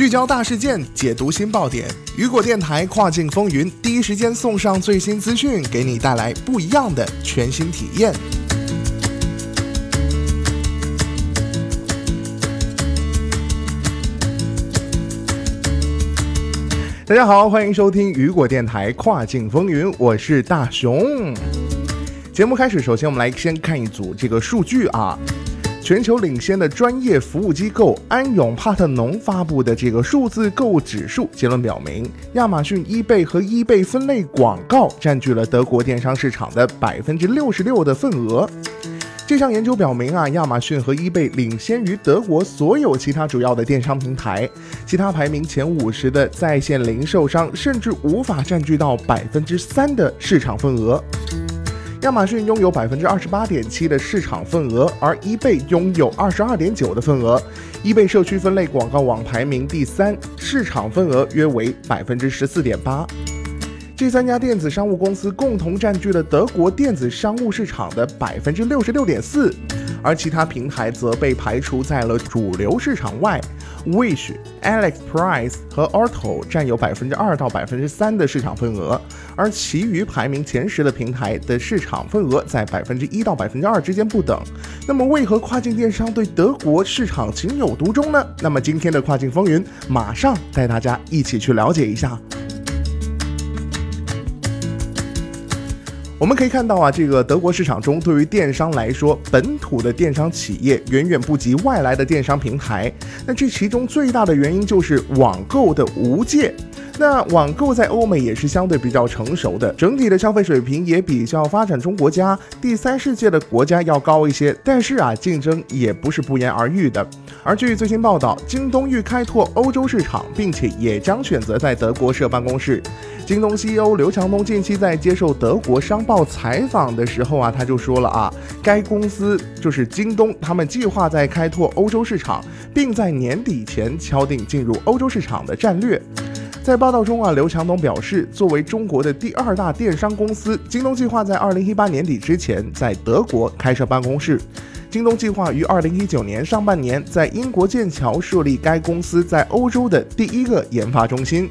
聚焦大事件，解读新爆点。雨果电台跨境风云，第一时间送上最新资讯，给你带来不一样的全新体验。大家好，欢迎收听雨果电台跨境风云，我是大熊。节目开始，首先我们来先看一组这个数据啊。全球领先的专业服务机构安永帕特农发布的这个数字购物指数结论表明，亚马逊、易贝和易贝分类广告占据了德国电商市场的百分之六十六的份额。这项研究表明啊，亚马逊和易贝领先于德国所有其他主要的电商平台，其他排名前五十的在线零售商甚至无法占据到百分之三的市场份额。亚马逊拥有百分之二十八点七的市场份额，而 eBay 拥有二十二点九的份额。eBay 社区分类广告网排名第三，市场份额约为百分之十四点八。这三家电子商务公司共同占据了德国电子商务市场的百分之六十六点四，而其他平台则被排除在了主流市场外。Wish、Alex Price 和 Otto 占有百分之二到百分之三的市场份额，而其余排名前十的平台的市场份额在百分之一到百分之二之间不等。那么，为何跨境电商对德国市场情有独钟呢？那么，今天的跨境风云马上带大家一起去了解一下。我们可以看到啊，这个德国市场中，对于电商来说，本土的电商企业远远不及外来的电商平台。那这其中最大的原因就是网购的无界。那网购在欧美也是相对比较成熟的，整体的消费水平也比较发展中国家、第三世界的国家要高一些。但是啊，竞争也不是不言而喻的。而据最新报道，京东欲开拓欧洲市场，并且也将选择在德国设办公室。京东 CEO 刘强东近期在接受德国商报采访的时候啊，他就说了啊，该公司就是京东，他们计划在开拓欧洲市场，并在年底前敲定进入欧洲市场的战略。在报道中啊，刘强东表示，作为中国的第二大电商公司，京东计划在二零一八年底之前在德国开设办公室。京东计划于二零一九年上半年在英国剑桥设立该公司在欧洲的第一个研发中心。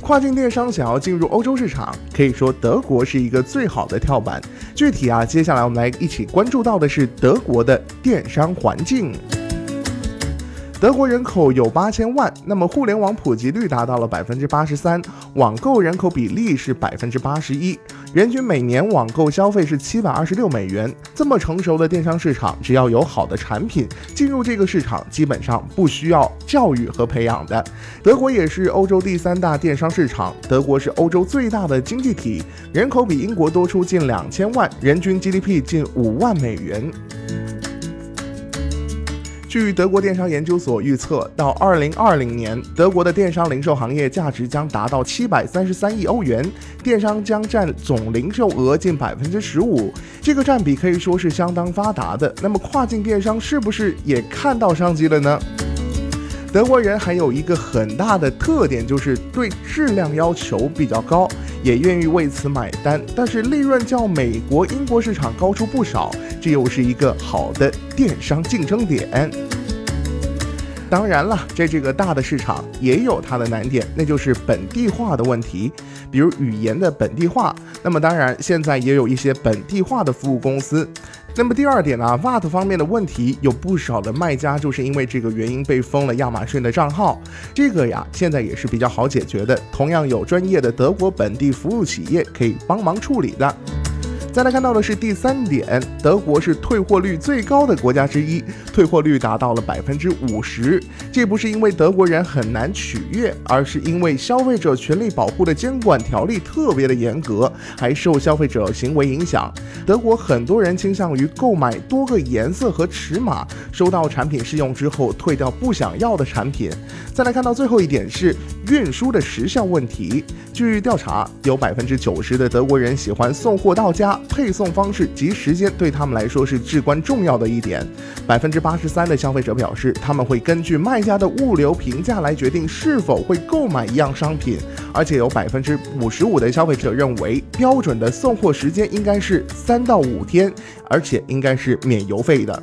跨境电商想要进入欧洲市场，可以说德国是一个最好的跳板。具体啊，接下来我们来一起关注到的是德国的电商环境。德国人口有八千万，那么互联网普及率达到了百分之八十三，网购人口比例是百分之八十一，人均每年网购消费是七百二十六美元。这么成熟的电商市场，只要有好的产品，进入这个市场基本上不需要教育和培养的。德国也是欧洲第三大电商市场，德国是欧洲最大的经济体，人口比英国多出近两千万，人均 GDP 近五万美元。据德国电商研究所预测，到二零二零年，德国的电商零售行业价值将达到七百三十三亿欧元，电商将占总零售额近百分之十五，这个占比可以说是相当发达的。那么，跨境电商是不是也看到商机了呢？德国人还有一个很大的特点，就是对质量要求比较高，也愿意为此买单。但是利润较美国、英国市场高出不少，这又是一个好的电商竞争点。当然了，在这个大的市场也有它的难点，那就是本地化的问题，比如语言的本地化。那么当然，现在也有一些本地化的服务公司。那么第二点呢，VAT 方面的问题，有不少的卖家就是因为这个原因被封了亚马逊的账号。这个呀，现在也是比较好解决的，同样有专业的德国本地服务企业可以帮忙处理的。再来看到的是第三点，德国是退货率最高的国家之一，退货率达到了百分之五十。这不是因为德国人很难取悦，而是因为消费者权利保护的监管条例特别的严格，还受消费者行为影响。德国很多人倾向于购买多个颜色和尺码，收到产品试用之后退掉不想要的产品。再来看到最后一点是运输的时效问题。据调查，有百分之九十的德国人喜欢送货到家。配送方式及时间对他们来说是至关重要的一点。百分之八十三的消费者表示，他们会根据卖家的物流评价来决定是否会购买一样商品。而且有百分之五十五的消费者认为，标准的送货时间应该是三到五天，而且应该是免邮费的。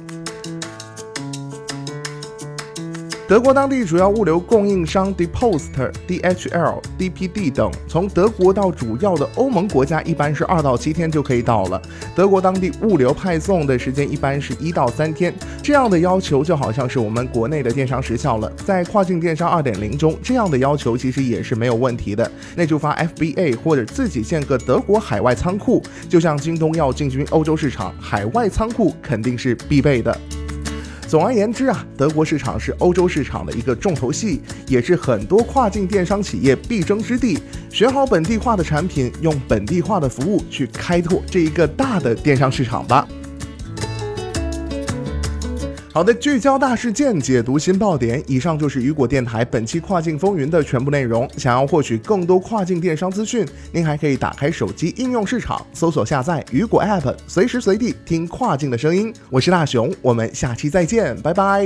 德国当地主要物流供应商 d e p o s t DHL、DPD 等，从德国到主要的欧盟国家一般是二到七天就可以到了。德国当地物流派送的时间一般是一到三天，这样的要求就好像是我们国内的电商时效了。在跨境电商二点零中，这样的要求其实也是没有问题的。那就发 FBA 或者自己建个德国海外仓库，就像京东要进军欧洲市场，海外仓库肯定是必备的。总而言之啊，德国市场是欧洲市场的一个重头戏，也是很多跨境电商企业必争之地。选好本地化的产品，用本地化的服务去开拓这一个大的电商市场吧。好的，聚焦大事件，解读新爆点。以上就是雨果电台本期跨境风云的全部内容。想要获取更多跨境电商资讯，您还可以打开手机应用市场，搜索下载雨果 App，随时随地听跨境的声音。我是大熊，我们下期再见，拜拜。